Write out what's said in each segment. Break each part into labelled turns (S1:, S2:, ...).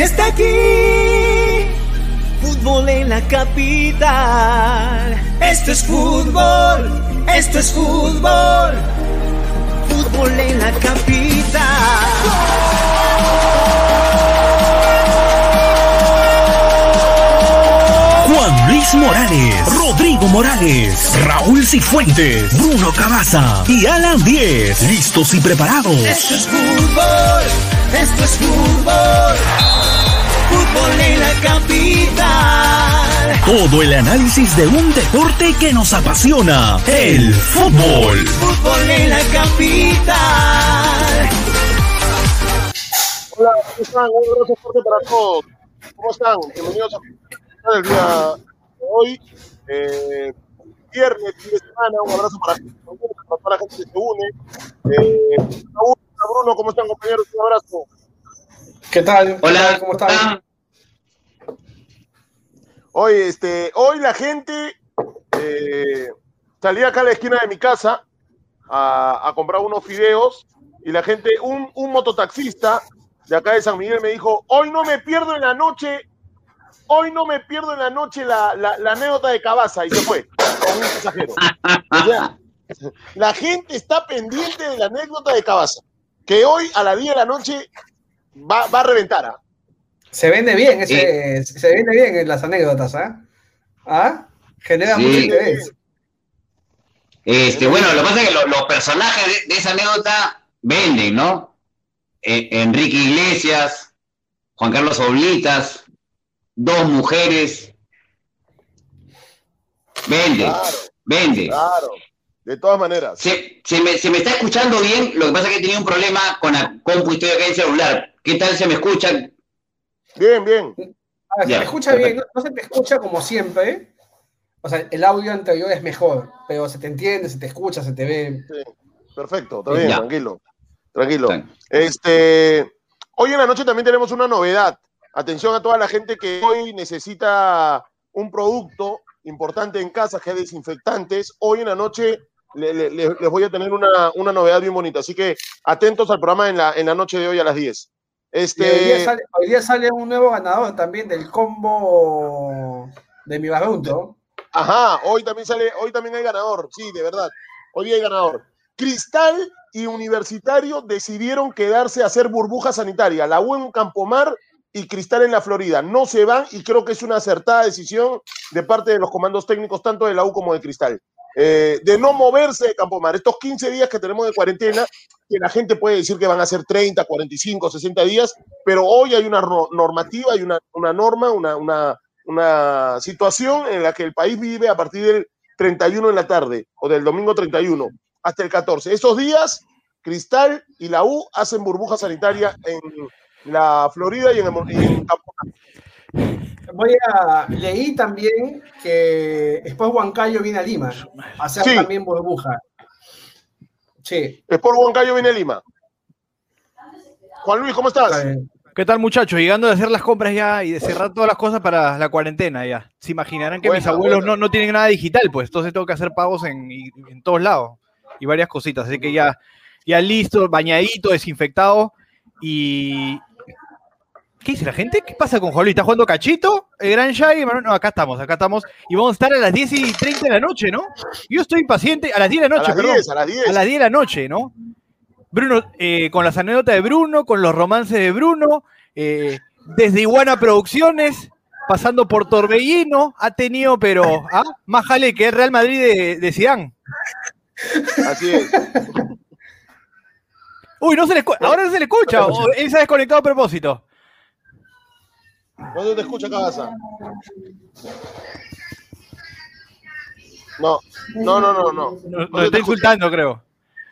S1: Ya está aquí, fútbol en la capital. Esto es fútbol, esto es fútbol, fútbol en la capital.
S2: Juan Luis Morales, Rodrigo Morales, Raúl Cifuentes, Bruno Cabaza y Alan Diez, listos y preparados.
S1: Esto es fútbol, esto es fútbol, fútbol en la capital.
S2: Todo el análisis de un deporte que nos apasiona, el fútbol.
S1: Fútbol en la capital.
S3: Hola, ¿cómo están? Un abrazo fuerte para todos. ¿Cómo están? Bienvenidos a el día de hoy. Eh, viernes, fin de semana. Un abrazo para, para toda la gente que se une. Eh, Raúl, Bruno, ¿cómo están, compañeros? Un abrazo.
S4: ¿Qué tal?
S5: Hola,
S4: ¿cómo están?
S3: Hoy, este, hoy la gente eh, salí acá a la esquina de mi casa a, a, comprar unos fideos y la gente, un, un mototaxista de acá de San Miguel me dijo, hoy no me pierdo en la noche, hoy no me pierdo en la noche la, la, la anécdota de Cabaza y se fue con un pasajero. O sea, la gente está pendiente de la anécdota de Cabaza, que hoy a las 10 de la noche va, va a reventar. ¿ah?
S4: Se vende bien, ese, sí. se vende bien en las anécdotas, ¿ah? ¿Ah? Genera sí. mucho interés.
S5: Este, bueno, lo que pasa es que los, los personajes de, de, esa anécdota venden, ¿no? Eh, Enrique Iglesias, Juan Carlos Oblitas, dos mujeres. Vende,
S3: claro,
S5: vende.
S3: Claro, de todas maneras.
S5: Se, se, me, se, me, está escuchando bien, lo que pasa es que tenía un problema con la compu y estoy acá en celular. ¿Qué tal se me escucha?
S3: Bien, bien.
S4: Ah, se me escucha bien, no, no, se te escucha como siempre. O sea, el audio anterior es mejor, pero se te entiende, se te escucha, se te ve.
S3: Sí, perfecto, está bien, ya. tranquilo. Tranquilo. Este, hoy en la noche también tenemos una novedad. Atención a toda la gente que hoy necesita un producto importante en casa, que es desinfectantes. Hoy en la noche le, le, les voy a tener una, una, novedad bien bonita. Así que atentos al programa en la, en la noche de hoy a las 10. Este...
S4: Hoy día, sale, hoy, día sale, un nuevo ganador también del combo de mi barrunto.
S3: Ajá, hoy también sale, hoy también hay ganador, sí, de verdad. Hoy día hay ganador. Cristal y Universitario decidieron quedarse a hacer burbuja sanitaria. La U en Campomar y Cristal en la Florida. No se van y creo que es una acertada decisión de parte de los comandos técnicos, tanto de la U como de Cristal. Eh, de no moverse de Campomar. Estos 15 días que tenemos de cuarentena, que la gente puede decir que van a ser 30, 45, 60 días, pero hoy hay una normativa, hay una, una norma, una, una, una situación en la que el país vive a partir del 31 en la tarde o del domingo 31 hasta el 14. Esos días, Cristal y la U hacen burbuja sanitaria en la Florida y en, el, en Campo.
S4: Voy a leí también que después Huancayo viene a Lima a hacer sí. también burbuja.
S3: Sí. Después Huancayo viene a Lima. Juan Luis, ¿cómo estás?
S6: ¿Qué tal, muchachos? Llegando a hacer las compras ya y de cerrar todas las cosas para la cuarentena ya. Se imaginarán que mis abuelos no, no, tienen nada digital, pues entonces tengo que hacer pagos en, en todos lados y varias cositas. Así que ya, ya listo, bañadito, desinfectado. Y. ¿Qué dice la gente? ¿Qué pasa con Juan ¿Está jugando cachito? ¿El Gran Shai? No, acá estamos, acá estamos. Y vamos a estar a las 10 y 30 de la noche, ¿no? Yo estoy impaciente. A las 10 de la noche,
S3: a las 10, a las 10.
S6: A las 10 de la noche, ¿no? Bruno, eh, con las anécdotas de Bruno, con los romances de Bruno, eh, desde Iguana Producciones, pasando por Torbellino, ha tenido, pero, ¿ah? más jale que el Real Madrid de, de Zidane.
S3: Así es.
S6: Uy, no se le ahora no se le escucha, él se ha desconectado a propósito.
S3: No se te escucha, Cabeza. No, no, no, no, no.
S6: Nos no está insultando, creo.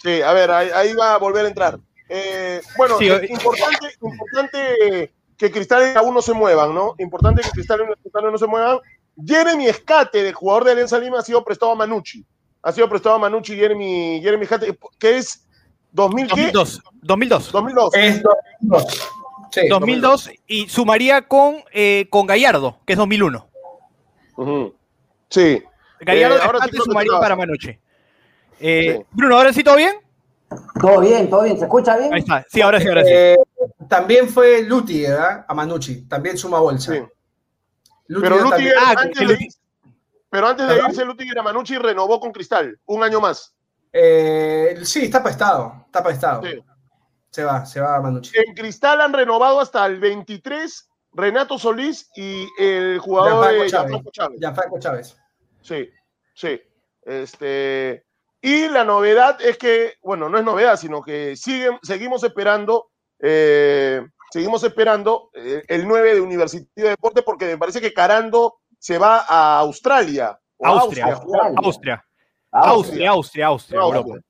S3: Sí, a ver, ahí, ahí, va a volver a entrar. Eh, bueno, sí, es importante, importante que Cristal y aún no se muevan, ¿no? Importante que Cristal y Cristal no se muevan. Jeremy Escate, de jugador de Alianza Lima, ha sido prestado a Manucci. Ha sido prestado a Manucci Jeremy, Jeremy Escate, que es 2000
S6: 2002. 2002.
S3: 2002.
S4: Es 2002.
S6: Sí, 2002 2002. y sumaría con, eh, con Gallardo, que es 2001.
S3: Uh -huh. Sí.
S6: Gallardo eh, ahora sí sumaría para Manucci. Eh, sí. Bruno, ¿ahora sí todo bien?
S7: Todo bien, todo bien. ¿Se escucha bien?
S6: Ahí está. Sí, ahora sí, ahora sí.
S4: Eh, también fue Luti, ¿verdad? A Manucci, también suma bolsa.
S3: Sí. Pero
S4: también-
S3: Lutiger,
S6: Ah,
S3: antes de
S6: Luti-
S3: irse- pero antes de
S4: ¿Perdón?
S3: irse, Lutiger a Manucci renovó con Cristal un año más.
S4: Eh, sí, está prestado, está prestado.
S3: Sí.
S4: Se va, se va Manucci.
S3: En Cristal han renovado hasta el 23 Renato Solís y el jugador
S4: Gianfranco
S3: de
S4: Chávez.
S3: Gianfranco Chávez.
S4: Gianfranco Chávez.
S3: Sí, sí. Este, y la novedad es que, bueno, no es novedad, sino que siguen, seguimos esperando, eh, seguimos esperando eh, el 9 de Universitario de Deporte porque me parece que Carando se va a Australia.
S6: Austria. Austria.
S7: Ah,
S6: Austria, Austria, Austria,
S3: Austria.
S6: Europa.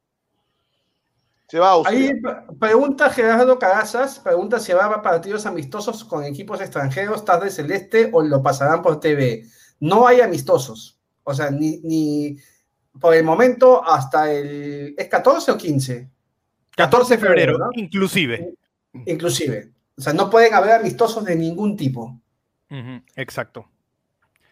S3: Se va a Austria.
S4: Ahí pre- pregunta Gerardo Carazas, pregunta si va a partidos amistosos con equipos extranjeros, ¿estás de celeste o lo pasarán por TV? No hay amistosos. O sea, ni, ni por el momento hasta el... ¿Es 14 o 15?
S6: 14 de febrero,
S4: ¿no?
S6: inclusive.
S4: Inclusive. O sea, no pueden haber amistosos de ningún tipo.
S6: Exacto.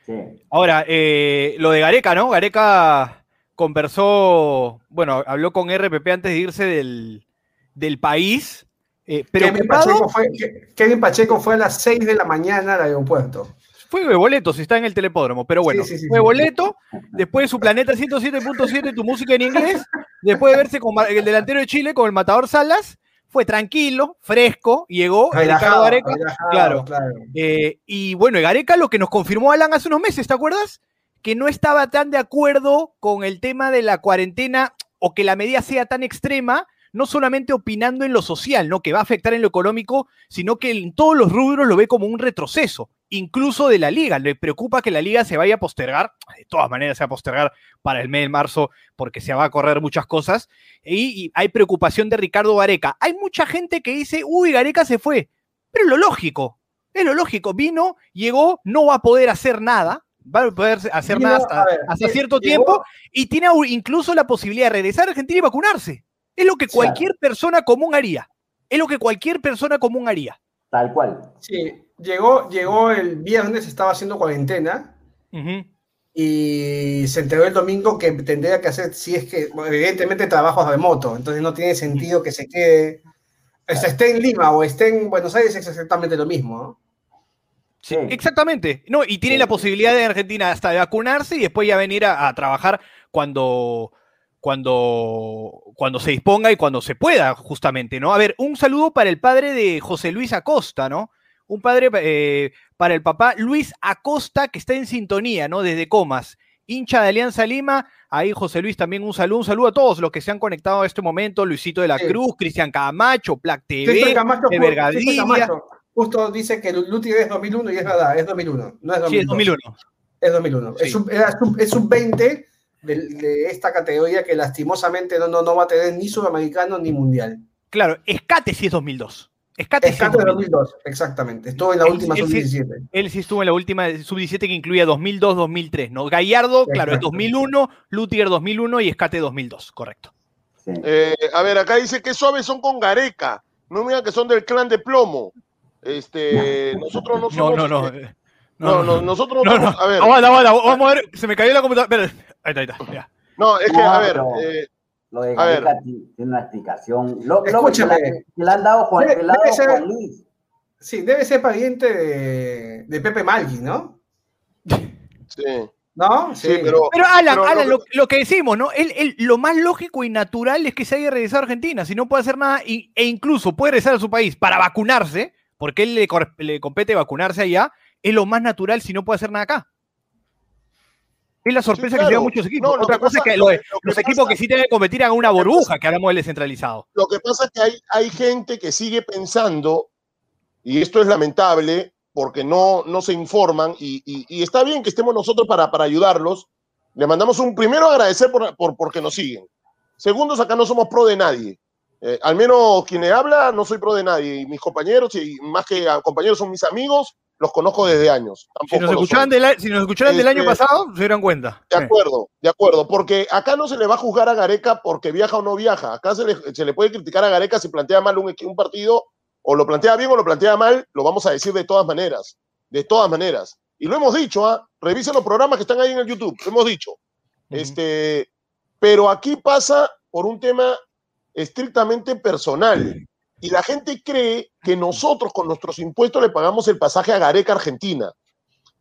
S7: sí.
S6: Ahora, eh, lo de Gareca, ¿no? Gareca conversó, bueno, habló con RPP antes de irse del, del país. eh,
S4: Kevin
S6: preocupado,
S4: Pacheco, fue, Ke- Kevin Pacheco fue a las 6 de la mañana al aeropuerto.
S6: fue de boleto, si está en el telepódromo, pero bueno,
S4: Sí, sí, sí,
S6: fue boleto, después de su planeta 107.7, tu música en inglés, después de verse con el delantero de Chile, con el matador Salas, fue tranquilo, fresco, llegó
S4: Relajado,
S6: Gareca,
S4: relajado,
S6: claro.
S4: claro.
S6: Eh, y bueno, Gareca lo que nos confirmó Alan hace unos meses, ¿te acuerdas? Que no estaba tan de acuerdo con el tema de la cuarentena o que la medida sea tan extrema, no solamente opinando en lo social, ¿no? Que va a afectar en lo económico, sino que en todos los rubros lo ve como un retroceso, incluso de la liga. Le preocupa que la liga se vaya a postergar, de todas maneras se va a postergar para el mes de marzo porque se va a correr muchas cosas. Y, hay preocupación de Ricardo Gareca. Hay mucha gente que dice, uy, Gareca se fue. Pero es lo lógico, es lo lógico. Vino, llegó, no va a poder hacer nada. Va a poder hacer nada hasta,
S4: a ver,
S6: hasta
S4: lle-
S6: cierto
S4: llegó-
S6: tiempo y tiene incluso la posibilidad de regresar a Argentina y vacunarse. Es lo que
S7: Claro.
S6: cualquier persona común haría. Es lo que cualquier persona común haría.
S7: Tal cual.
S4: Sí, llegó, llegó el viernes, estaba haciendo cuarentena y se enteró el domingo que tendría que hacer, si es que, evidentemente, trabajos remoto, entonces no tiene sentido que se quede, o sea, esté en Lima o esté en Buenos Aires, es exactamente lo mismo. ¿no?
S7: Sí.
S6: Exactamente. No, y tiene
S7: Sí.
S6: la posibilidad de Argentina hasta de vacunarse y después ya venir a, a trabajar cuando, cuando, cuando se disponga y cuando se pueda, justamente, ¿no? A ver, un saludo para el padre de José Luis Acosta, ¿no? Un padre eh, para el papá Luis Acosta, que está en sintonía, ¿no? Desde Comas. Hincha de Alianza Lima, ahí José Luis también un saludo, un saludo a todos los que se han conectado a este momento, Luisito de la
S4: Sí.
S6: Cruz, Cristian Camacho, Plac TV,
S4: Camacho,
S6: de Vergadilla.
S4: Justo dice que Luti es 2001 y es verdad, es 2001, no es 2002.
S6: Sí, es 2001.
S4: Es 2001.
S6: Sí.
S4: Es, un, era es un 20 de, de esta categoría que lastimosamente no, no, no va a tener ni sudamericano ni mundial.
S6: Claro, Escate sí es 2002. Escate es
S4: Escate de
S6: 2002.
S4: 2002, exactamente. Estuvo en la
S6: Él-
S4: última
S6: él sí-
S4: sub-17.
S6: Él sí estuvo en la última sub-17 que incluía 2002-2003, ¿no? Gallardo, claro, es
S4: Exacto.
S6: 2001, Lutiger 2001 y Escate 2002, correcto.
S7: Sí.
S3: Eh, a ver, acá dice que suaves son con Gareca. No me digan que son del clan de plomo. Este, nosotros no
S6: No,
S3: somos.
S6: no, no.
S3: este,
S6: eh,
S3: no, no, nosotros no,
S6: No, no.
S3: somos- A ver,
S6: Aguanta, aguanta, vamos a ver, se me cayó la computadora. Ahí está, ahí está. ya.
S3: no, es que,
S7: No,
S3: a ver, eh,
S7: Lo de. Gareca ti- tiene una explicación. Lo, lo que,
S4: Escúchame.
S7: le, que le han dado Juan,
S4: Debe- debe ser-
S7: Juan Luis.
S4: Sí, debe ser pariente de, de Pepe Malgui, ¿no?
S3: sí,
S4: ¿No?
S3: sí, pero.
S6: Pero Alan,
S3: pero
S6: Alan,
S3: lo
S6: lo, lo que decimos, ¿no? Él, él- lo más lógico y natural es que se haya regresado a Argentina, si no puede hacer nada y- e incluso puede regresar a su país para vacunarse, porque él le, le compete vacunarse allá, es lo más natural si no puede hacer nada acá. Es la sorpresa
S3: Sí,
S6: que
S3: claro.
S6: llevan muchos equipos.
S3: No, lo
S6: Otra
S3: que
S6: cosa
S3: pasa-
S6: es que
S3: lo
S6: lo-
S3: que- lo que
S6: los equipos que sí tienen que competir hagan una burbuja, que hablamos del descentralizado.
S3: Lo que pasa es que hay, hay gente que sigue pensando, y esto es lamentable, porque no, no se informan, y, y- y está bien que estemos nosotros para, para ayudarlos. Le mandamos un primero agradecer por, por, porque nos siguen. Segundos, acá no somos pro de nadie. Eh, al menos quien le habla, no soy pro de nadie. Y mis compañeros, y más que compañeros, son mis amigos, los conozco desde años.
S6: Si nos del, si nos escucharan del año
S3: Este-
S6: pasado, se dieran cuenta.
S3: De acuerdo, de acuerdo, porque acá no se le va a juzgar a Gareca porque viaja o no viaja. Acá se le, se le puede criticar a Gareca si plantea mal un, partido, o lo plantea bien o lo plantea mal, lo vamos a decir de todas maneras. De todas maneras. Y lo hemos dicho, ¿ah? Revisen los programas que están ahí en el YouTube, lo hemos dicho. Este, pero aquí pasa por un tema estrictamente personal. Y la gente cree que nosotros con nuestros impuestos le pagamos el pasaje a Gareca, Argentina.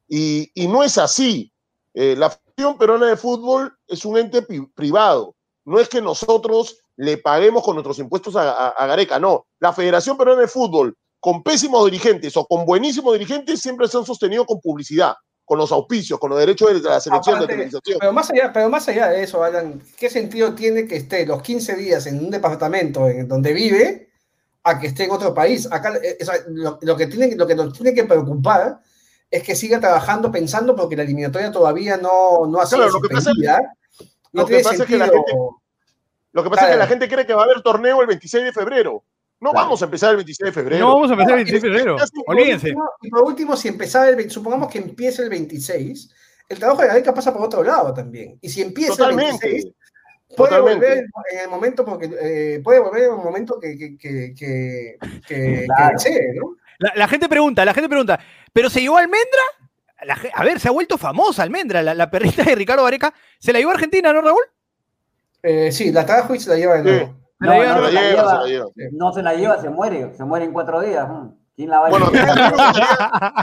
S3: Y, y no es así. Eh, la Federación Peruana de Fútbol es un ente privado. No es que nosotros le paguemos con nuestros impuestos a, a- a Gareca, no. La Federación Peruana de Fútbol, con pésimos dirigentes o con buenísimos dirigentes, siempre se han sostenido con publicidad, con los auspicios, con los derechos de la selección de
S4: Aparte,
S3: televisación.
S4: Pero más, allá, pero más allá de eso, Alan, ¿qué sentido tiene que esté los 15 días en un departamento en donde vive a que esté en otro país? Acá eh, o sea, lo, lo que tiene, lo que nos tiene que preocupar es que siga trabajando pensando porque la eliminatoria todavía no, no ha sido
S3: Claro, lo que pasa-.
S4: No
S3: lo que pasa es que la gente- Lo que pasa es que la gente cree que va a haber torneo el 26 de febrero. No
S7: Claro.
S3: vamos a empezar el 26 de febrero.
S6: No vamos a empezar el
S3: Es-
S6: 26 de febrero. Olvídense.
S4: último- y por último, si empezara el, ve- supongamos que empiece el 26, el trabajo de Gareca pasa por otro lado también. Y si empieza el
S3: Totalmente.
S4: 26, puede
S3: Totalmente.
S4: volver en el momento porque eh, puede volver en un momento que, que, que, que, que-
S7: Claro.
S4: que desee, ¿no?
S6: La, la gente pregunta, la gente pregunta, ¿pero se llevó Almendra? La a ver, se ha vuelto famosa Almendra, la, la perrita de Ricardo Vareca. ¿Se la llevó a Argentina, no, Raúl?
S4: Eh, sí, la trajo y se la lleva de nuevo.
S7: No,
S3: Se
S7: no
S3: la lleva,
S7: lleva.
S3: se la lleva.
S7: No se la lleva, se muere. Se muere en cuatro días. ¿no? ¿Quién la va a
S3: Bueno, a mí,
S7: llevar?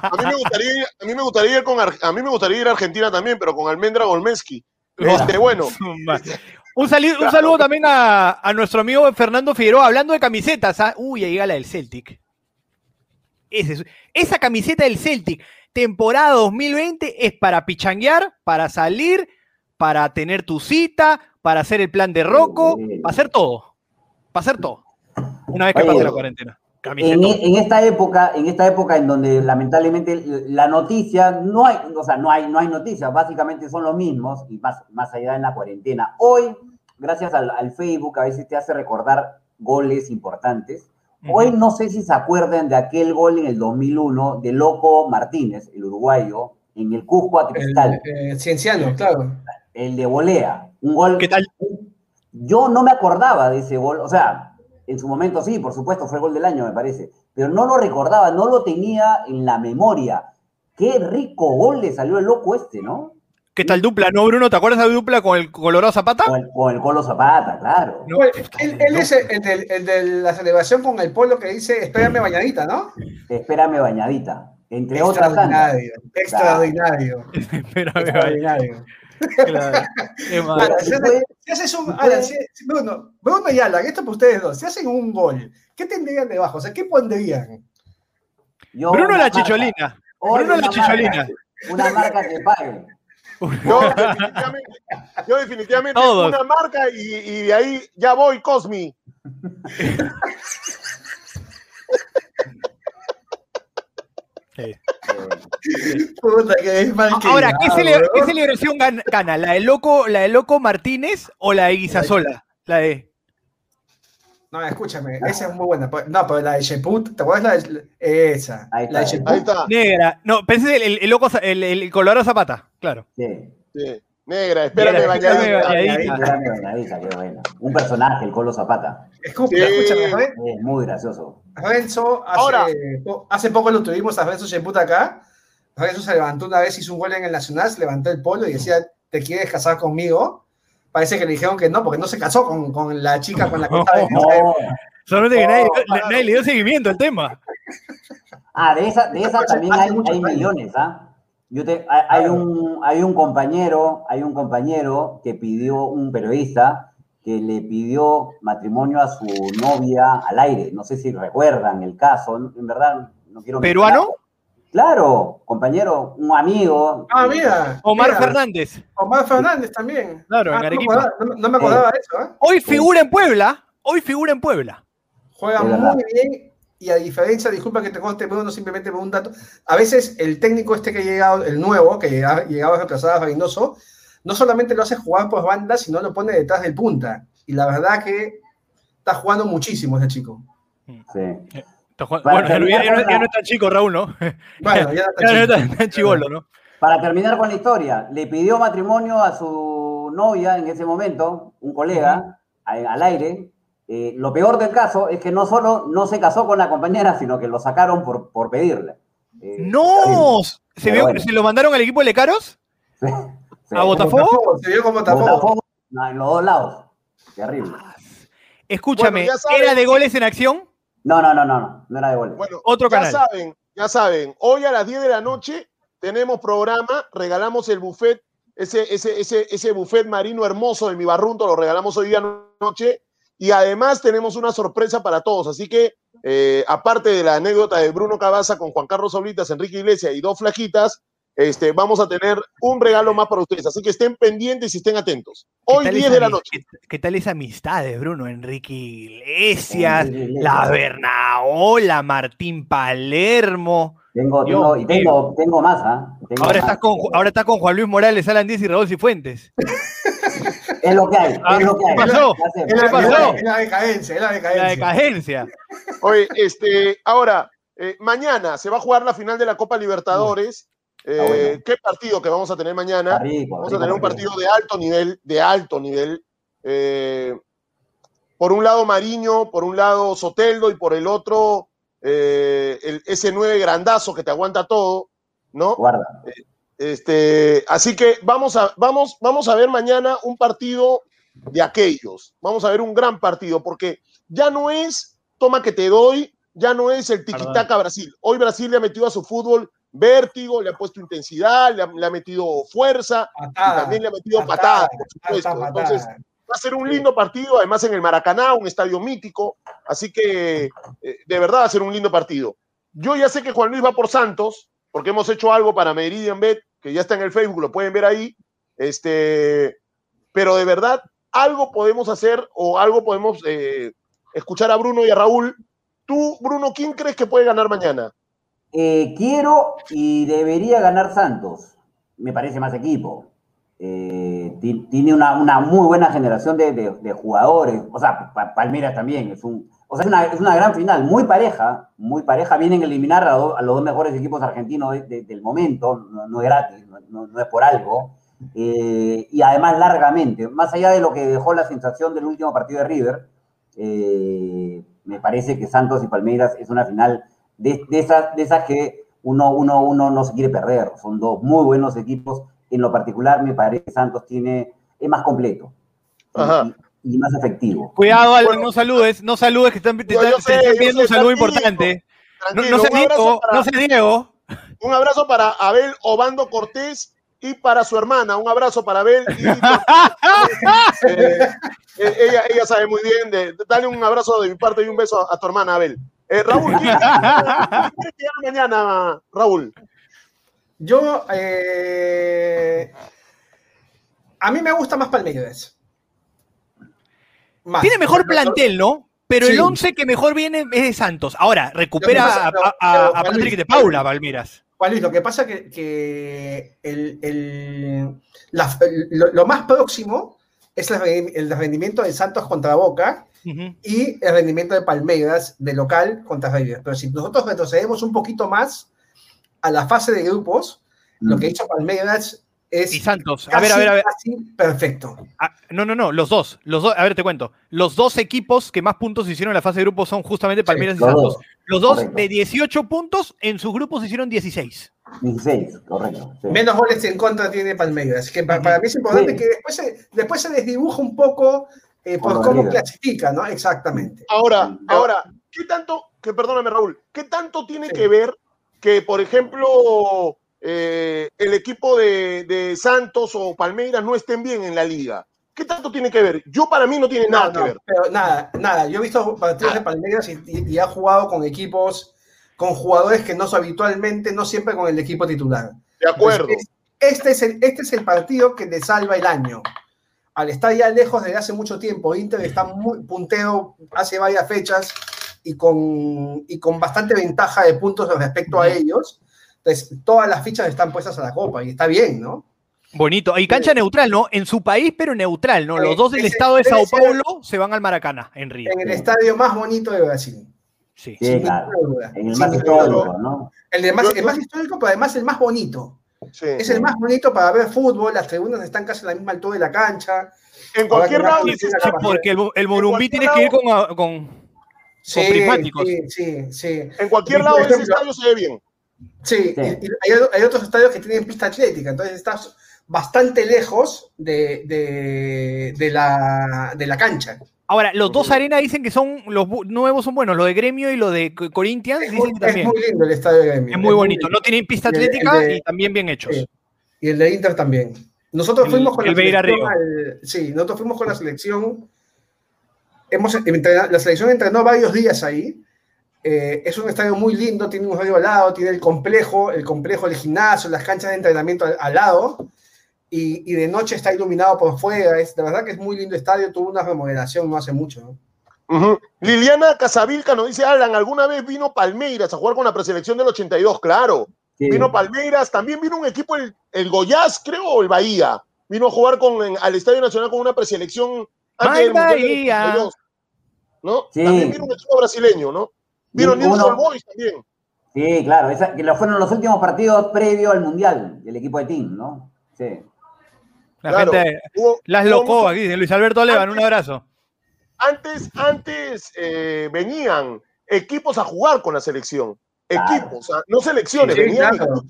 S3: a mí me gustaría, a mí me gustaría ir- con a mí me gustaría ir a Argentina también, pero con Almendra Golmensky. Este, bueno,
S6: Un, sali- un saludo también a, a nuestro amigo Fernando Figueroa, hablando de camisetas. ¿ah? Uy, ahí llega la del Celtic. Ese esa camiseta del Celtic, temporada 2020, es para pichanguear, para salir, para tener tu cita, para hacer el plan de Rocco, para hacer todo. Para hacer todo. Una vez que
S7: Oye,
S6: pase la cuarentena.
S7: En, esta época, en esta época en donde lamentablemente la noticia no hay, o sea, no hay, no hay noticias, básicamente son los mismos y más, más allá en la cuarentena. Hoy, gracias al, al Facebook, a veces te hace recordar goles importantes. Hoy no sé si se acuerdan de aquel gol en el 2001 de Loco Martínez, el uruguayo, en el Cusco a
S4: El,
S7: Cristal,
S4: eh, Cienciano, claro.
S7: el de volea. Un gol
S6: ¿Qué tal?
S7: Yo no me acordaba de ese gol, o sea, en su momento sí, por supuesto, fue el gol del año, me parece, pero no lo recordaba, no lo tenía en la memoria. Qué rico gol le salió el loco este, ¿no?
S6: ¿Qué tal dupla? ¿No, Bruno? ¿Te acuerdas de la dupla con el Colorado Zapata?
S7: Con el, con el Colo Zapata, claro.
S6: No,
S4: Bueno, él, él es el, el del- el de la celebración con el polo que dice espérame bañadita, ¿no?
S7: Espérame bañadita. Entre otras tantas.
S4: Extraordinario. Extraordinario.
S6: Espérame. Claro.
S4: Ahora, si, haces- si haces un. ahora, si- Bruno, Bruno y Alan, esto para ustedes dos. Si hacen un gol, ¿qué tendrían debajo? O sea, ¿qué pondrían?
S7: Yo
S6: Bruno la
S7: marca.
S6: chicholina.
S7: Hoy
S6: Bruno la
S7: una
S6: chicholina.
S7: marca. Una marca que pague.
S3: yo definitivamente, yo definitivamente
S6: Todos.
S3: una marca y, y de ahí ya voy, Cosmi.
S6: Sí.
S4: Puta, que es mal
S6: Ahora, ¿qué, qué celebración gan- gana? ¿La de Loco, la de Loco Martínez o la de Guisasola? La de.
S4: No, escúchame, esa es muy buena. Pues, No, pero la de Sheput, ¿te acuerdas la de esa?
S7: Ahí
S4: la de. Sheput.
S3: Ahí está.
S6: Negra. No, pensé el, el, el loco, el, el Colorado Zapata, claro.
S7: Sí.
S3: Sí. Negra, espérame,
S6: Negra,
S3: bañadita.
S6: espérame, bañadita.
S7: Espérame bañadita, qué buena. Un personaje, el Colo Zapata.
S4: Escúchame,
S3: Sí.
S4: escúchame, Ren-
S7: Es muy gracioso.
S4: Renzo, hace,
S3: Ahora.
S4: hace poco lo tuvimos a Renzo Sheput acá. Renzo se levantó una vez, hizo un gol en el Nacional, se levantó el polo y decía, ¿te quieres casar conmigo? Parece que le dijeron que no, porque no se casó con, con la chica con la que estaba.
S7: No.
S4: época.
S6: Solamente que nadie,
S3: Oh,
S6: le dio seguimiento al tema.
S7: Ah, de esa, de esa también hay, hay millones, ¿ah? Yo te, hay, un, hay un compañero, hay un compañero que pidió, un periodista, que le pidió matrimonio a su novia al aire. No sé si recuerdan el caso, en verdad no quiero...
S6: ¿Peruano?
S7: Claro, compañero, un amigo.
S4: Ah, mira.
S6: Omar
S4: mira,
S6: Fernández.
S4: Omar Fernández también.
S6: Claro,
S4: Ah,
S6: en Arequipa.
S4: acordaba, no, no me acordaba de eso, ¿eh?
S6: Hoy figura en Puebla. Hoy figura en Puebla.
S4: Juega muy bien y a diferencia, disculpa que te conste, Bruno, simplemente por un dato, a veces el técnico este que ha llegado, el nuevo, que ha llegado a reemplazar a Reynoso, no solamente lo hace jugar por banda, sino lo pone detrás del punta. Y la verdad que está jugando muchísimo este chico.
S7: Sí. Para
S6: Bueno, ya, no- ya no-
S7: terminar
S6: ya no es tan chico, Raúl, ¿no?
S4: Bueno, ya está
S6: Ya no es tan, tan chivolo, ¿no?
S7: Para terminar con la historia, le pidió matrimonio a su novia en ese momento, un colega, al aire. Eh, lo peor del caso es que no solo no se casó con la compañera, sino que lo sacaron por, por pedirle. Eh,
S6: ¡No! ¿Se,
S7: Pero
S6: vio-
S7: bueno.
S6: ¿Se lo mandaron al equipo de Lecaros?
S7: sí, sí.
S6: ¿A Botafogo?
S4: Se vio como Botafogo.
S7: Botafogo, no, en los dos lados. Terrible.
S6: Escúchame,
S3: Bueno, ya saben-
S6: ¿era de goles en acción?
S7: No, no, no, no, no, no era de goles.
S3: Bueno,
S6: Otro
S3: ya
S6: canal.
S3: saben, ya saben, hoy a las 10 de la noche tenemos programa, regalamos el buffet, ese, ese, ese, ese buffet marino hermoso de mi barrunto, lo regalamos hoy día noche, y además tenemos una sorpresa para todos, así que eh, aparte de la anécdota de Bruno Cabaza con Juan Carlos Oblitas, Enrique Iglesias y dos flaquitas, este, vamos a tener un regalo más para ustedes, así que estén pendientes y estén atentos.
S6: ¿Qué
S3: Hoy
S6: tal
S3: 10
S6: esa
S3: de la noche.
S6: ¿Qué, qué tal esa amistades, Bruno? Enrique Iglesias,
S7: Iglesias.
S6: la Bernaola, Martín Palermo.
S7: Tengo, tengo, y tengo, tengo más, ¿ah? Tengo
S6: Ahora
S7: más.
S6: estás, con, ahora estás con Juan Luis Morales, Alan Díaz y Raúl Cifuentes.
S7: Es lo que hay,
S6: Ah,
S7: es lo que hay.
S6: ¿qué pasó?
S4: Es la,
S6: ¿Qué pasó?
S4: es la- es la decadencia, la decadencia.
S6: decadencia.
S3: Oye, este, ahora, eh, mañana se va a jugar la final de la Copa Libertadores. Eh,
S7: Ah, bueno.
S3: ¿Qué partido que vamos a tener mañana?
S7: Rico,
S3: Vamos a tener un
S7: partido.
S3: de alto nivel, de alto nivel. Eh, por un lado Mariño, por un lado Soteldo y por el otro eh, el, ese nueve grandazo que te aguanta todo, ¿no?
S7: Guarda.
S3: Este, así que vamos a, vamos, vamos a ver mañana un partido de aquellos. Vamos a ver un gran partido, porque ya no es toma que te doy, ya no es el tiquitaca Brasil. Hoy Brasil le ha metido a su fútbol vértigo, le ha puesto intensidad, le ha, le ha metido fuerza, y también le ha metido
S4: patada,
S3: por supuesto.
S4: patada,
S3: Entonces, va a ser un lindo partido, además en el Maracaná, un estadio mítico, así que eh, de verdad va a ser un lindo partido. Yo ya sé que Juan Luis va por Santos, porque hemos hecho algo para Meridian Bet, que ya está en el Facebook, lo pueden ver ahí, este, pero de verdad algo podemos hacer o algo podemos eh, escuchar a Bruno y a Raúl. Tú, Bruno, ¿quién crees que puede ganar mañana?
S7: Eh, quiero y debería ganar Santos. Me parece más equipo. Eh, ti- tiene una, una muy buena generación de, de- jugadores. O sea, Pa- Palmeiras también. Es, un, o sea, es, una, es una gran final. Muy pareja. Muy pareja. Vienen a eliminar a, do- a los dos mejores equipos argentinos de- de- del momento. No, no es gratis. No, es por algo. Eh, y además largamente. Más allá de lo que dejó la sensación del último partido de River. eh, me parece que Santos y Palmeiras es una final de, de esas, de esas que uno, uno, uno no se quiere perder. Son dos muy buenos equipos. En lo particular, me parece que Santos tiene, es más completo
S3: Ajá.
S7: Y, más efectivo.
S6: Cuidado,
S3: Bueno.
S6: no saludes, no saludes, que están, te, están- te pidiendo
S3: sé,
S6: un saludo importante. No,
S3: Tranquilo,
S6: no seas
S3: un abrazo
S6: Diego,
S3: para-
S6: no seas Diego.
S3: Un abrazo para Abel Obando Cortés y para su hermana. Un abrazo para Abel. y- Eh, eh, ella, ella sabe muy bien. De, dale un abrazo de mi parte y un beso a, a tu hermana, Abel. Eh, Raúl, ¿quién, quién crees que gana mañana, Raúl?
S4: Yo, eh, a mí me gusta más Palmeiras. Más.
S6: Tiene mejor plantel, ¿no? Pero el
S4: Sí.
S6: 11 que mejor viene es de Santos. Ahora, recupera
S4: pasa-
S6: a,
S4: pero-
S6: a- a-
S4: pero,
S6: a
S4: Juan
S6: Patrick
S4: Luis,
S6: de Paula, Palmeras.
S4: Juan Luis, lo que pasa que, que el, el- la- lo, lo más próximo es el, rendi- el rendimiento de Santos contra Boca y el rendimiento de Palmeiras de local contra River. Pero si nosotros retrocedemos un poquito más a la fase de grupos, lo que hizo Palmeiras es
S6: Y Santos. A ver, a ver, a ver.
S4: casi perfecto.
S6: Ah, no, no, no, los dos. Los dos, a ver, te cuento. Los dos equipos que más puntos hicieron en la fase de grupos son justamente Palmeiras y
S7: los
S6: Santos.
S7: dos.
S6: Los dos
S7: Correcto.
S6: de 18 puntos, en sus grupos hicieron 16.
S7: 16, correcto. sí.
S4: Menos goles en contra tiene Palmeiras. Que pa- para, mí es importante
S7: Sí.
S4: que después se, después se desdibuja un poco eh, por
S7: Por
S4: cómo clasifica, ¿no? Exactamente.
S3: Ahora, ahora, ¿qué tanto, que perdóname, Raúl, qué tanto tiene
S4: Sí.
S3: que ver que, por ejemplo, eh, el equipo de, de Santos o Palmeiras no estén bien en la liga? ¿Qué tanto tiene que ver? Yo para mí no tiene nada
S4: No,
S3: que ver.
S4: pero nada, nada. Yo he visto partidos de Palmeiras y, y- y ha jugado con equipos, con jugadores que no son habitualmente, no siempre con el equipo titular.
S3: De acuerdo.
S4: Entonces, Este es, el, este es el partido que le salva el año. Al estar ya lejos desde hace mucho tiempo, Inter está muy puntero hace varias fechas y con, y con bastante ventaja de puntos respecto a ellos. Entonces, todas las fichas están puestas a la copa y está bien, ¿no?
S6: Bonito. Y cancha neutral, ¿no? En su país, pero neutral, ¿no? Los
S4: Eh,
S6: dos del estado de Sao
S4: ser-
S6: Paulo se van al Maracaná, en Río.
S4: En el estadio más bonito de Brasil.
S6: Sí.
S7: Sí,
S4: sin
S7: claro.
S4: ninguna duda.
S7: En el más histórico,
S4: duda.
S7: ¿no?
S4: El, de más,
S3: Yo-
S4: el más histórico, pero además el más bonito.
S3: Sí.
S4: Es el más bonito para ver fútbol, las tribunas están casi a la misma altura de la cancha.
S3: En cualquier lado
S4: la
S3: de ese
S4: policía
S3: estadio-
S4: la-
S6: Porque el, el Morumbí tiene que ir
S3: lado-
S6: con, con-
S4: Sí,
S6: prismáticos.
S4: sí, sí, sí.
S3: en cualquier
S4: Y,
S3: lado de ese estadio se ve bien.
S4: Sí,
S7: Sí.
S4: y- y hay, hay otros estadios que tienen pista atlética, entonces estás bastante lejos de, de- de la, de la cancha.
S6: Ahora, los dos arenas dicen que son los nuevos son buenos, lo de Gremio y lo de Co- Corinthians
S4: Es muy,
S6: dicen
S4: es
S6: también.
S4: muy lindo el estadio de Gremio.
S6: Es muy bonito. No tienen pista
S4: Y el- el
S6: atlética
S4: de-
S6: y también bien hechos.
S4: Sí. Y el de Inter también. Nosotros
S6: El-
S4: fuimos con
S6: el
S4: la selección. Al- sí, nosotros fuimos con la selección. Hemos entrenado- la selección entrenó varios días ahí. Eh, es un estadio muy lindo, tiene un estadio al lado, tiene el complejo, el complejo del gimnasio, las canchas de entrenamiento al, al lado. Y, y de noche está iluminado por fuera. Es, de verdad que es muy lindo estadio. Tuvo una remodelación no hace mucho. ¿no?
S3: Liliana Casavilca nos dice, Alan, ¿alguna vez vino Palmeiras a jugar con la preselección del 82? Claro.
S7: Sí.
S3: Vino Palmeiras, también vino un equipo, el, el Goiás, creo, o el Bahía. Vino a jugar con, en- al Estadio Nacional con una preselección antes del del
S6: Bahía.
S3: 82, ¿no?
S7: Sí.
S3: También vino un equipo brasileño, ¿no? Vino
S7: Y
S3: Newell's Boys también.
S7: Sí, claro, esa- que fueron los últimos partidos previo al Mundial del equipo de Team, ¿no? Sí.
S6: La
S3: Claro.
S6: gente,
S3: Hubo-
S6: las locó aquí, Luis Alberto Levan, un abrazo.
S3: Antes, antes eh, venían equipos a jugar con la selección.
S7: Claro.
S3: Equipos, no selecciones,
S4: Sí,
S3: venían
S4: claro.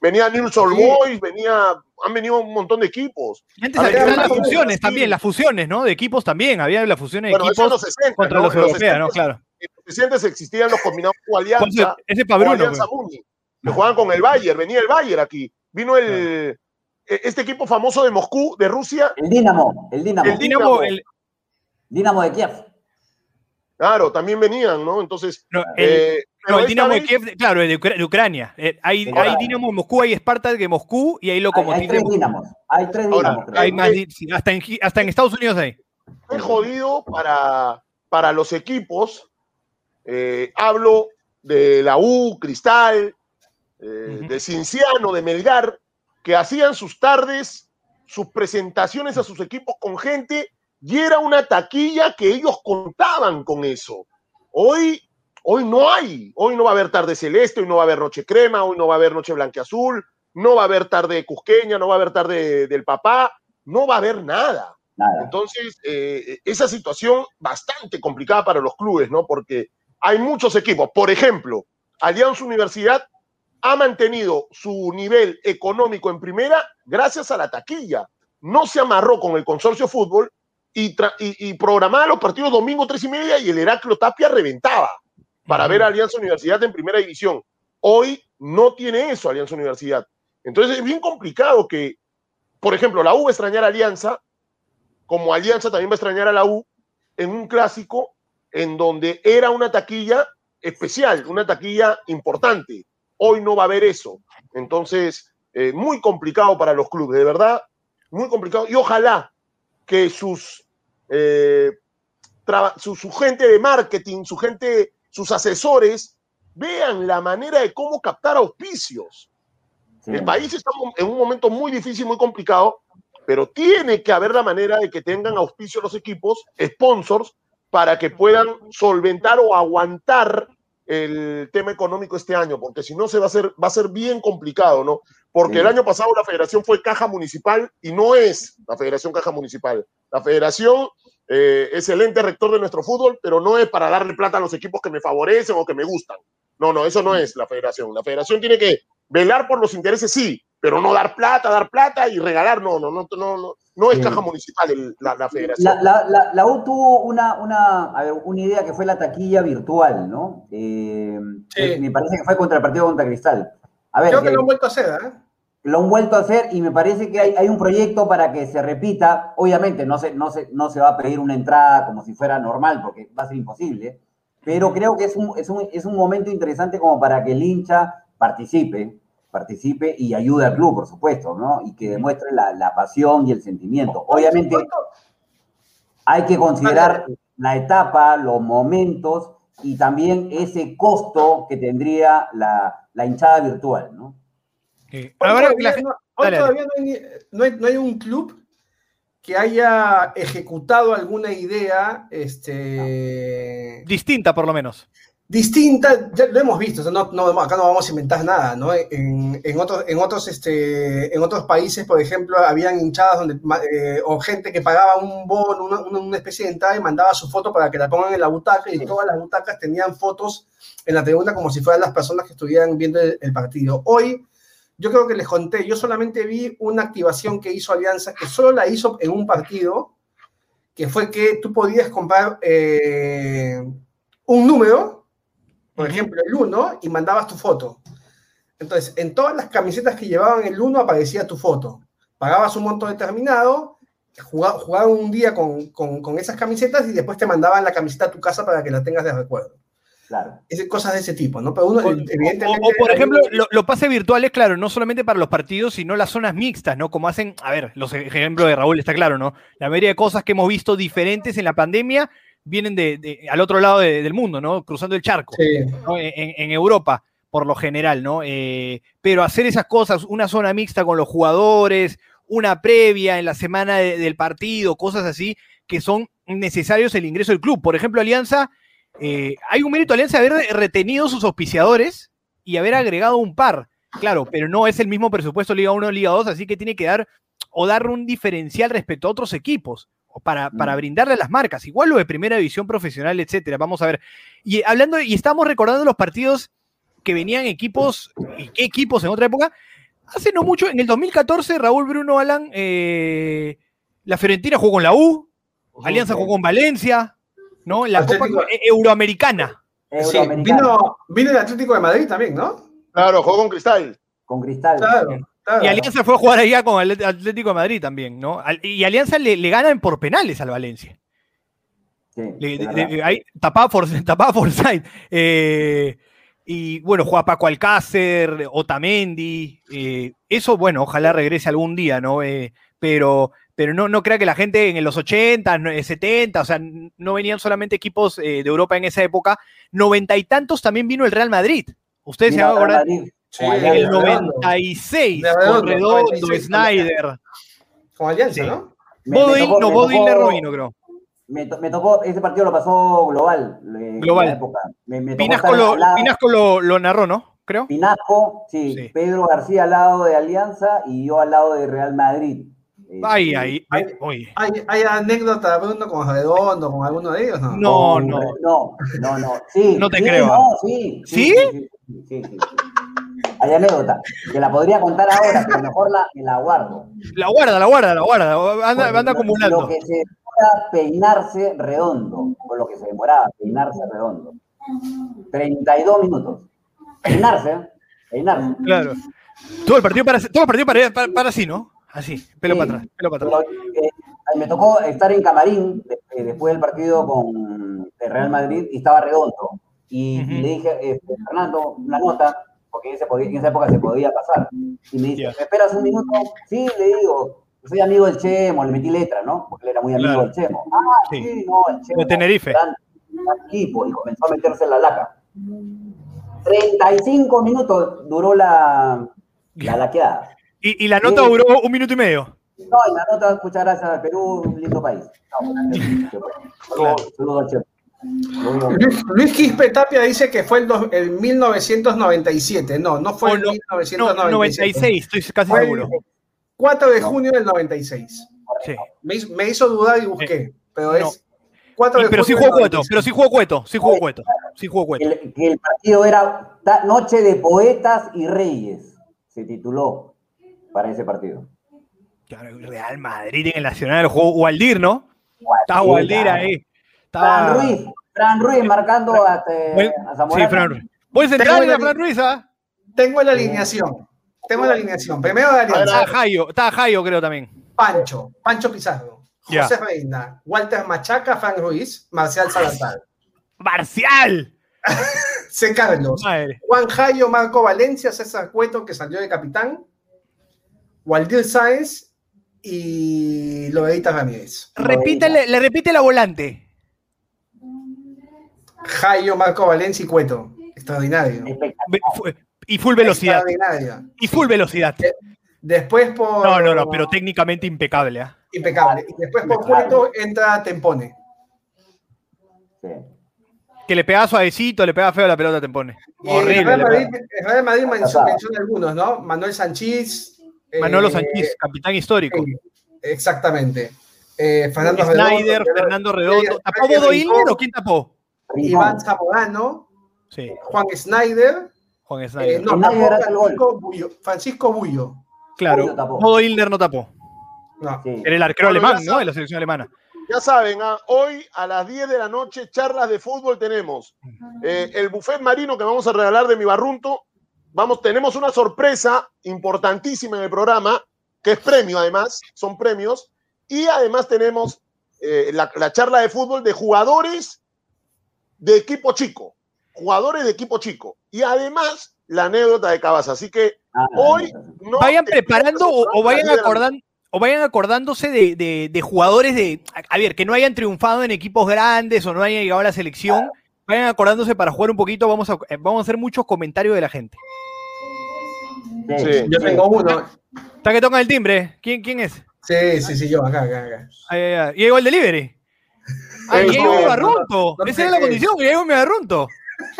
S3: Venía Old
S4: Sí.
S3: Boys, venía, han venido un montón de equipos.
S6: Y antes había
S3: ¿qué
S6: las fusiones también, las fusiones, ¿no? De equipos también, había las fusiones de
S3: Bueno,
S6: equipos
S3: los 60,
S6: contra
S3: ¿no?
S6: los europeos, ¿no?
S3: 60,
S6: Claro.
S3: 60 existían los combinados
S6: eso,
S3: Alianza,
S6: ese es
S3: o
S6: para Bruno.
S3: Alianza
S6: pues.
S3: Muni, que jugaban con el Bayern, venía el Bayern aquí. Vino el, eh, este equipo famoso de Moscú, de Rusia,
S7: El Dinamo, el Dinamo.
S3: El
S6: Dinamo, el,
S7: Dinamo de Kiev.
S3: claro, también venían, ¿no? Entonces,
S6: no, el-
S3: eh,
S6: no, el Dinamo de Kiev, claro, el de, Ucra- de Ucrania. Eh, hay,
S7: De
S6: hay. Dinamo en Moscú, hay Spartak de Moscú y hay
S7: Hay,
S6: Lokomotiv
S7: hay
S6: de
S7: tres. Dinamos. Hay tres
S3: Ahora,
S7: Dinamos.
S6: Hay más, hasta, en, hasta en Estados Unidos hay.
S3: es jodido para, para los equipos. Eh, hablo de la U, Cristal, eh, de Cinciano, de Melgar, que hacían sus tardes, sus presentaciones a sus equipos con gente y era una taquilla que ellos contaban con eso. Hoy, hoy no hay, hoy no va a haber tarde celeste, hoy no va a haber noche crema, hoy no va a haber noche blanqueazul, no va a haber tarde cusqueña, no va a haber tarde del papá, no va a haber nada.
S7: Nada.
S3: Entonces, eh, esa situación bastante complicada para los clubes, ¿no? Porque hay muchos equipos. Por ejemplo, Alianza Universidad ha mantenido su nivel económico en primera gracias a la taquilla. No se amarró con el consorcio fútbol y, tra- y- y programaba los partidos domingo tres y media y el Heraclio Tapia reventaba para ver a Alianza Universidad en primera división. Hoy no tiene eso Alianza Universidad. Entonces es bien complicado que, por ejemplo, la U va a extrañar a Alianza, como Alianza también va a extrañar a la U en un clásico en donde era una taquilla especial, una taquilla importante. Hoy no va a haber eso. Entonces, eh, muy complicado para los clubes, de verdad, muy complicado. Y ojalá que sus, eh, su, su gente de marketing, su gente, sus asesores, vean la manera de cómo captar auspicios.
S7: Sí.
S3: El país está en un momento muy difícil, muy complicado, pero tiene que haber la manera de que tengan auspicio los equipos, sponsors, para que puedan solventar o aguantar el tema económico este año, porque si no se va a hacer, va a ser bien complicado, ¿no? Porque
S7: Sí.
S3: el año pasado la federación fue caja municipal y no es la federación caja municipal. La federación eh, es el ente rector de nuestro fútbol, pero no es para darle plata a los equipos que me favorecen o que me gustan. No, no, eso no es la federación. La federación tiene que velar por los intereses, sí, pero no dar plata, dar plata y regalar, no, no, no, no, no, no es
S7: Sí.
S3: caja municipal el- la, la federación.
S7: La, la, la, la U tuvo una, una, a ver, una idea que fue la taquilla virtual, ¿no? Eh,
S4: Sí.
S7: Me parece que fue contra el partido contra Cristal. A ver,
S4: Creo que
S7: eh,
S4: lo han vuelto a hacer, ¿eh?
S7: lo han vuelto a hacer y me parece que hay, hay un proyecto para que se repita. Obviamente no se, no, se, no se va a pedir una entrada como si fuera normal, porque va a ser imposible, pero creo que es un, es un, es un momento interesante como para que el hincha participe, participe y ayude al club, por supuesto, ¿no? Y que demuestre la, la pasión y el sentimiento. Obviamente
S4: ¿Cuánto-
S7: hay que considerar la etapa, los momentos y también ese costo que tendría la, la hinchada virtual, ¿no?
S6: Sí.
S4: Hoy
S6: Ahora
S4: todavía,
S6: la gente-
S4: no, hoy
S6: dale, dale.
S4: todavía no, hay, ni- no hay- no hay un club que haya ejecutado alguna idea este,
S6: distinta por lo menos.
S4: Distinta, ya lo hemos visto, o sea, no, no, acá no vamos a inventar nada, ¿no? En, en otros, en, otros, este, en otros países, por ejemplo, habían hinchadas donde, eh, o gente que pagaba un bono, una, una- una especie de entrada y mandaba su foto para que la pongan en la butaca y todas las butacas tenían fotos en la tribuna como si fueran las personas que estuvieran viendo el, el partido. Hoy, yo creo que les conté, yo solamente vi una activación que hizo Alianza, que solo la hizo en un partido, que fue que tú podías comprar eh, un número, por ejemplo el 1, y mandabas tu foto. Entonces, en todas las camisetas que llevaban el 1 aparecía tu foto. Pagabas un monto determinado, jugaba- jugaban un día con, con- con esas camisetas y después te mandaban la camiseta a tu casa para que la tengas de recuerdo.
S7: Claro.
S4: Es cosas de ese tipo, ¿no? Pero uno,
S6: O,
S4: evidentemente.
S6: o- o, por ejemplo, lo- los pases virtuales, claro, no solamente para los partidos, sino las zonas mixtas, ¿no? Como hacen, a ver, los ejemplos de Raúl está claro, ¿no? La mayoría de cosas que hemos visto diferentes en la pandemia vienen de, de- al otro lado de- del mundo, ¿no? Cruzando el charco.
S4: Sí.
S6: ¿no? en, en Europa, por lo general, ¿no? Eh, pero hacer esas cosas, una zona mixta con los jugadores, una previa en la semana de- del partido, cosas así, que son necesarios el ingreso del club. Por ejemplo, Alianza, eh, hay un mérito a Alianza de haber retenido sus auspiciadores y haber agregado un par, claro, pero no es el mismo presupuesto Liga 1 Liga 2, así que tiene que dar o dar un diferencial respecto a otros equipos para, para
S7: Mm.
S6: brindarle a las marcas. Igual lo de primera división profesional, etcétera. Vamos a ver. Y hablando, y estamos recordando los partidos que venían equipos, y qué equipos en otra época. Hace no mucho, en el 2014, Raúl Bruno Alan, eh, la Fiorentina jugó con la U, Alianza jugó con Valencia, ¿no? La Copa
S4: Atlético-
S6: eh, Euroamericana.
S4: Sí, vino, vino el Atlético de Madrid también, ¿no?
S3: Claro, jugó con Cristal.
S7: con Cristal.
S4: Claro. Claro.
S6: Y Alianza fue a jugar allá con el Atlético de Madrid también, ¿no? Y Alianza le, le ganan por penales al Valencia.
S7: Sí,
S6: Le- de- ahí, tapaba. Eh, y bueno, juega Paco Alcácer, Otamendi. eh, eso, bueno, ojalá regrese algún día, ¿no? Eh, pero pero no, no crea que la gente en los 80, no- eh, 70, o sea, no venían solamente equipos eh, de Europa en esa época. Noventa y tantos también vino el Real Madrid. Ustedes se
S7: Vino
S6: van a
S7: Real
S6: acordar.
S7: Madrid,
S4: Sí,
S6: el
S4: de Redondo.
S6: 96,
S4: De
S6: con
S4: Redondo,
S6: Redondo,
S4: 96,
S6: Snyder.
S4: Con Alianza,
S6: Sí.
S4: ¿no?
S7: Tocó-
S6: no,
S7: me
S6: Bodil
S7: tocó-
S6: no vino, creo.
S7: Me, to- me tocó, ese partido lo pasó global. en
S6: Global.
S7: la época. Me, me tocó
S6: Pinasco, lo, Pinasco lo, lo narró, ¿no? Creo.
S7: Pinasco, sí,
S6: Sí.
S7: Pedro García al lado de Alianza y yo al lado de Real Madrid. Eh,
S6: Ay, ay,
S4: Ay.
S6: oye.
S4: ¿Hay, hay anécdota, Bruno, con Redondo, con alguno de ellos? No.
S6: No, no.
S7: No, no, no. Sí,
S6: No te
S7: sí,
S6: creo.
S7: No, sí,
S6: ¿Sí?
S7: Sí, sí, sí, sí, sí. Hay anécdota. Que la podría contar ahora, pero mejor la, la guardo.
S6: La guarda, la guarda, la guarda. Anda,
S7: Porque
S6: anda acumulando.
S7: Lo que se demora peinarse redondo, o lo que se demoraba peinarse redondo. 32 minutos. Peinarse, ¿eh? peinarse.
S6: Claro. Todo el partido para, todo el partido para, para, para así, ¿no? Así, pelo
S7: Sí.
S6: para atrás, pelo para atrás.
S7: Pero, eh, me tocó estar en camarín eh, después del partido con el Real Madrid y estaba redondo. Y, le dije, este, Fernando, una nota, porque en, esa época se podía pasar. Y me dice,
S6: Ya.
S7: ¿me esperas un minuto? Sí, le digo, soy amigo del Chemo, le metí letra, ¿no? Porque él era muy amigo
S6: Claro.
S7: del Chemo. Ah,
S6: Sí.
S7: sí, no, el Chemo.
S6: De Tenerife.
S7: equipo, y comenzó a meterse en la laca. 35 minutos duró la, la laqueada.
S6: Y, y la nota
S7: Sí.
S6: duró un minuto y medio.
S7: No, y la nota, muchas gracias Perú, un lindo país. No, gracias. Saludos saludos al Chepo.
S4: Luis, Luis Quispe Tapia dice que fue el, dos- el 1997. No, no fue
S6: O
S4: el
S6: no- No,
S4: 1997.
S6: 96, estoy casi
S4: Fue
S6: seguro.
S4: el 4 de junio del 96.
S6: Sí.
S4: Me, hizo- me hizo dudar y busqué, pero
S6: No.
S4: es 4
S6: Y-
S4: de
S6: pero sí
S4: junio
S6: jugó
S4: del
S6: cueto, pero sí jugó cueto, sí jugó cueto, sí jugó cueto.
S7: el, que el partido era Noche de Poetas y Reyes, se tituló para ese partido.
S6: Claro, Real Madrid en el Nacional jugó Waldir, ¿no? Estaba
S7: Sí,
S6: Waldir
S7: claro. Fran. Ruiz, Fran Ruiz marcando a,
S6: Bueno,
S7: a Zamorano.
S6: Sí, Fran Ruiz. Puedes entrar
S4: Tengo
S6: en la Fran Ruiz, ¿ah?
S4: Tengo la alineación. Tengo la alineación. Primero de Alianza.
S6: Estaba Jairo, estaba Jairo creo también.
S4: Pancho, Pancho Pizarro. José Reina, Walter Machaca, Fran Ruiz, Marcial Salazar,
S6: ¡Marcial!
S4: C. Carlos,
S6: Madre.
S4: Juan Jayo, Marco Valencia, César Cueto, que salió de capitán, Waldir Sáenz y Loredita Ramírez.
S6: Repítele, le repite la volante.
S4: Jayo, Marco Valencia y Cueto. Extraordinario.
S6: Y full velocidad.
S4: Extraordinario.
S6: Y full velocidad.
S4: Después por.
S6: No, no, no, pero técnicamente impecable. ¿ah?
S4: Impecable. Y después por. Cueto entra Tempone.
S7: Sí.
S6: Que le pegaba suavecito, le pegaba feo la pelota, te pone.
S4: Y el
S6: Horrible.
S4: Real Madrid, el Real Madrid menciona, algunos, ¿no? Manuel Sanchís. eh,
S6: Manolo Sanchís, capitán histórico.
S4: exactamente. Eh, Fernando
S6: Snyder,
S4: Redondo,
S6: Fernando Redondo. ¿Tapó Bodo o quién tapó?
S4: Iván Zamorano,
S6: Sí,
S4: Juan Snyder.
S6: Juan
S4: eh,
S6: Snyder.
S4: no. Francisco Bullo. Francisco Bullo.
S6: claro, Hilner no tapó.
S4: No.
S7: Sí.
S6: Era el arquero alemán. ¿no? De la selección alemana.
S3: Ya saben, ah, hoy a las 10 de la noche, charlas de fútbol tenemos. Eh, el buffet marino que vamos a regalar de mi barrunto. Vamos, tenemos una sorpresa importantísima en el programa, que es premio además, son premios. Y además tenemos eh, la, la charla de fútbol de jugadores de equipo chico. Jugadores de equipo chico. Y además la anécdota de Cabas. Así que
S7: Ah,
S3: hoy no
S6: vayan preparando o, vayan
S3: 10 de la
S6: acordando. O vayan acordándose de, de- de jugadores de. A ver, que no hayan triunfado en equipos grandes o no hayan llegado a la selección. Vayan acordándose para jugar un poquito. Vamos a, eh, vamos a hacer muchos comentarios de la gente.
S7: Sí,
S3: Sí.
S4: Yo tengo uno.
S6: Está que tocan el timbre. ¿Quién, quién es?
S4: Sí, sí, sí, yo, acá, acá, acá.
S6: Ay, ay, ay. Llegó el delivery. Ah, barrunto.
S4: no, no
S6: Esa es la condición, que llegó mi barrunto.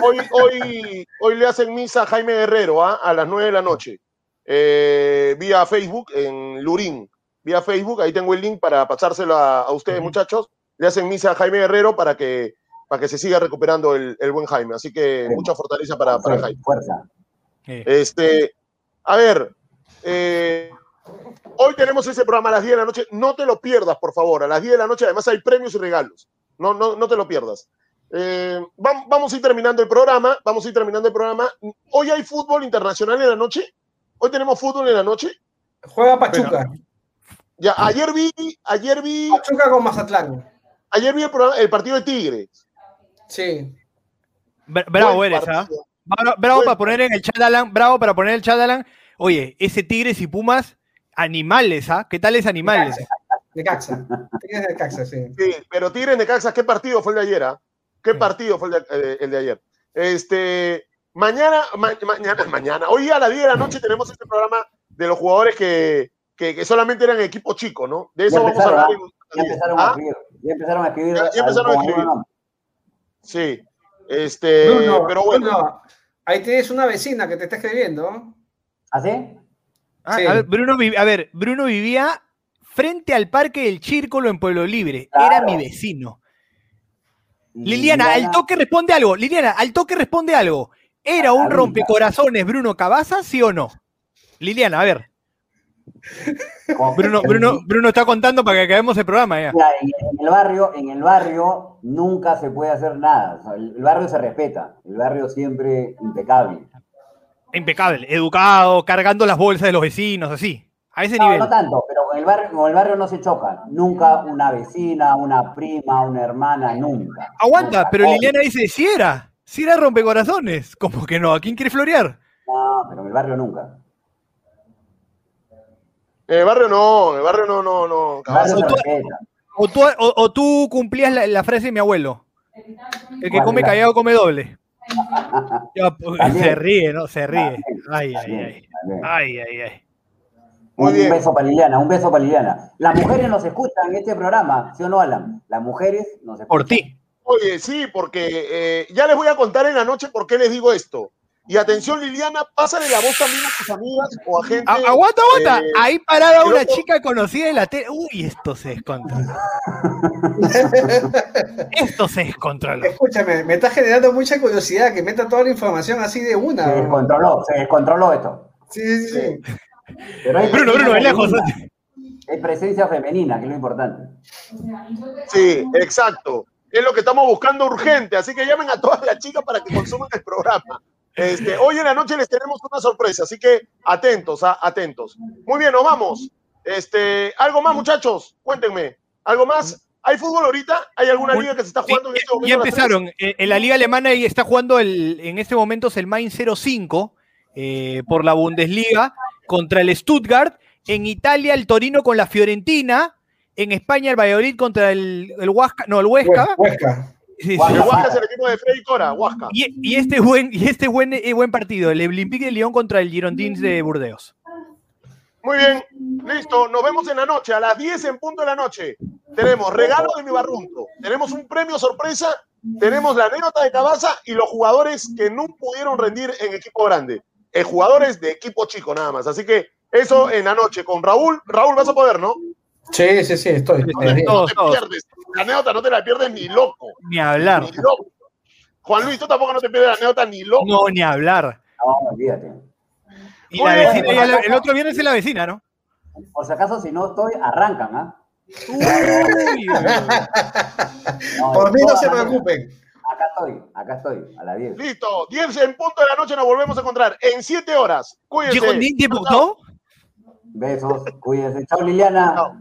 S3: Hoy, hoy, hoy le hacen misa a Jaime Guerrero ¿ah? a las 9 de la noche. Eh, vía Facebook en Lurín. Vía Facebook, ahí tengo el link para pasárselo a, a ustedes, muchachos. Le hacen misa a Jaime Guerrero para que, para que se siga recuperando el, el buen Jaime. Así que mucha fortaleza para, para Jaime.
S7: Fuerza.
S3: Este, a ver, eh, hoy tenemos ese programa a las 10 de la noche. No te lo pierdas, por favor. A las 10 de la noche, además, hay premios y regalos. No, no, no te lo pierdas. Eh, vam- vamos a ir terminando el programa. Vamos a ir terminando el programa. Hoy hay fútbol internacional en la noche. Hoy tenemos fútbol en la noche.
S4: Juega Pachuca.
S3: Ya, ayer vi, ayer vi,
S4: Pachuca con Mazatlán.
S3: ayer vi el, programa- el partido de Tigre.
S4: Sí.
S6: Bra- Bravo
S3: Buen
S6: eres, ¿ah? Bravo, bravo
S3: Buen
S6: para poner en el chat, Alan. Bravo para poner en el chat, Alan. Oye, ese Tigres y Pumas, animales, ¿ah? ¿Qué tal es animales?
S4: De Caxa. Tienes de Caxa, sí.
S3: Sí, pero Tigres de Caxas, ¿qué partido fue el de ayer? ah? ¿Qué
S6: Sí.
S3: partido fue el de, eh, el de ayer? Este, mañana, ma- mañana, mañana, hoy a las 10 de la noche tenemos este programa de los jugadores que, que, que solamente eran equipo chico, ¿no? De eso
S7: Ya
S3: vamos a hablar.
S7: Ya
S3: en-
S7: empezaron a
S3: ¿Ah?
S7: escribir. Ya empezaron a escribir.
S3: Ya- ya empezaron a escribir. Sí. Este,
S4: Bruno,
S3: pero bueno,
S4: Bruno, ahí tienes una vecina que te está escribiendo.
S7: ¿Ah, sí?
S6: Ah,
S4: Sí.
S6: a, ver, Bruno, vi- a ver, Bruno vivía frente al Parque del Círculo en Pueblo Libre.
S7: Claro.
S6: Era mi vecino. Liliana, al toque responde algo. Liliana, al toque responde algo. ¿Era un rompecorazones Bruno Cabaza, sí o no? Liliana, a ver. Bruno, Bruno, Bruno está contando para que acabemos el programa ya.
S7: En, el barrio, en el barrio nunca se puede hacer nada. O sea, el, el barrio se respeta. El barrio siempre impecable.
S6: Impecable, educado, cargando las bolsas de los vecinos, así. A ese
S7: No,
S6: nivel.
S7: no tanto, pero con el barrio, con el barrio no se choca. Nunca una vecina, una prima, una hermana, nunca.
S6: Aguanta,
S7: Nunca.
S6: pero. Liliana dice, si era, si era rompecorazones. Como que no, ¿a quién quiere florear?
S7: No, pero en el barrio nunca.
S3: en el barrio no, en el barrio no, no, no.
S7: Barrio
S6: tú-. O tú, o, o tú cumplías la, la frase de mi abuelo. El que
S7: ¿Cuál
S6: come callado come doble. Pues, se ríe, ¿no? Se ríe. Ay, ay, ay. Ay, ay, ay.
S3: Muy
S7: un beso para Liliana, un beso para Liliana. Las mujeres nos escuchan en este programa, ¿sí o no, Alan? Las mujeres nos escuchan.
S6: Por ti.
S3: Oye, sí, porque eh, ya les voy a contar en la noche por qué les digo esto. Y atención, Liliana, pásale la voz también a tus amigas o a gente.
S6: A- aguanta, aguanta.
S3: eh,
S6: Ahí parada una chica conocida en la tele. Uy, esto se descontroló. esto se descontroló.
S4: Escúchame, me está generando mucha curiosidad que meta toda la información así de una.
S7: Se descontroló, se descontroló esto.
S4: Sí, sí, sí.
S7: Pero hay
S6: Bruno, Bruno, de lejos.
S7: Hay presencia femenina, que es lo importante.
S3: Sí, exacto. Es lo que estamos buscando urgente. Así que llamen a todas las chicas para que consuman el programa. Este, hoy en la noche les tenemos una sorpresa, así que atentos, ah, atentos. Muy bien, nos vamos. Este, algo más, muchachos, cuéntenme. ¿Algo más? ¿Hay fútbol ahorita? ¿Hay alguna
S6: Un-
S3: liga que se está
S6: Sí,
S3: jugando en este
S6: ya,
S3: momento?
S6: ya empezaron. Eh, En la Liga Alemana y está jugando el, en este momento es el Main 05 eh, por la Bundesliga contra el Stuttgart. En Italia el Torino con la Fiorentina. En España el Valladolid contra el, el Huasca, no, el Huesca.
S4: Huesca.
S6: Sí, sí.
S3: El Huasca es el equipo de Freddy Cora, Huasca.
S6: Y, y este buen, y este buen, eh, buen partido, el Olympique de Lyon contra el Girondins de Burdeos.
S3: Muy bien, listo. Nos vemos en la noche, a las 10 en punto de la noche. Tenemos regalo de mi barrunto, tenemos un premio sorpresa, tenemos la anécdota de Cabaza y los jugadores que no pudieron rendir en equipo grande. Eh, jugadores de equipo chico nada más. Así que eso en la noche con Raúl. Raúl, vas a poder, ¿no?
S4: Sí, sí, sí, estoy.
S6: Sí,
S4: estoy.
S3: No te pierdes. La anécdota no te la pierdes ni loco.
S6: Ni hablar.
S3: Ni loco. Juan Luis, tú tampoco no te pierdes la anécdota ni loco.
S6: No, ni hablar.
S7: No, olvídate.
S6: Y la vecina, la- el otro viernes es la vecina, ¿no?
S7: Por si acaso, si no estoy, arrancan, ¿ah?
S6: Uy, uy, uy.
S7: No,
S4: Por mí no se preocupen.
S7: Acá estoy, acá estoy, a las 10.
S3: Listo, 10 en punto de la noche nos volvemos a encontrar en 7 horas. Cuídense.
S6: Llegó ¿no?
S7: Besos, cuídense. Chao, Liliana.
S3: Chao.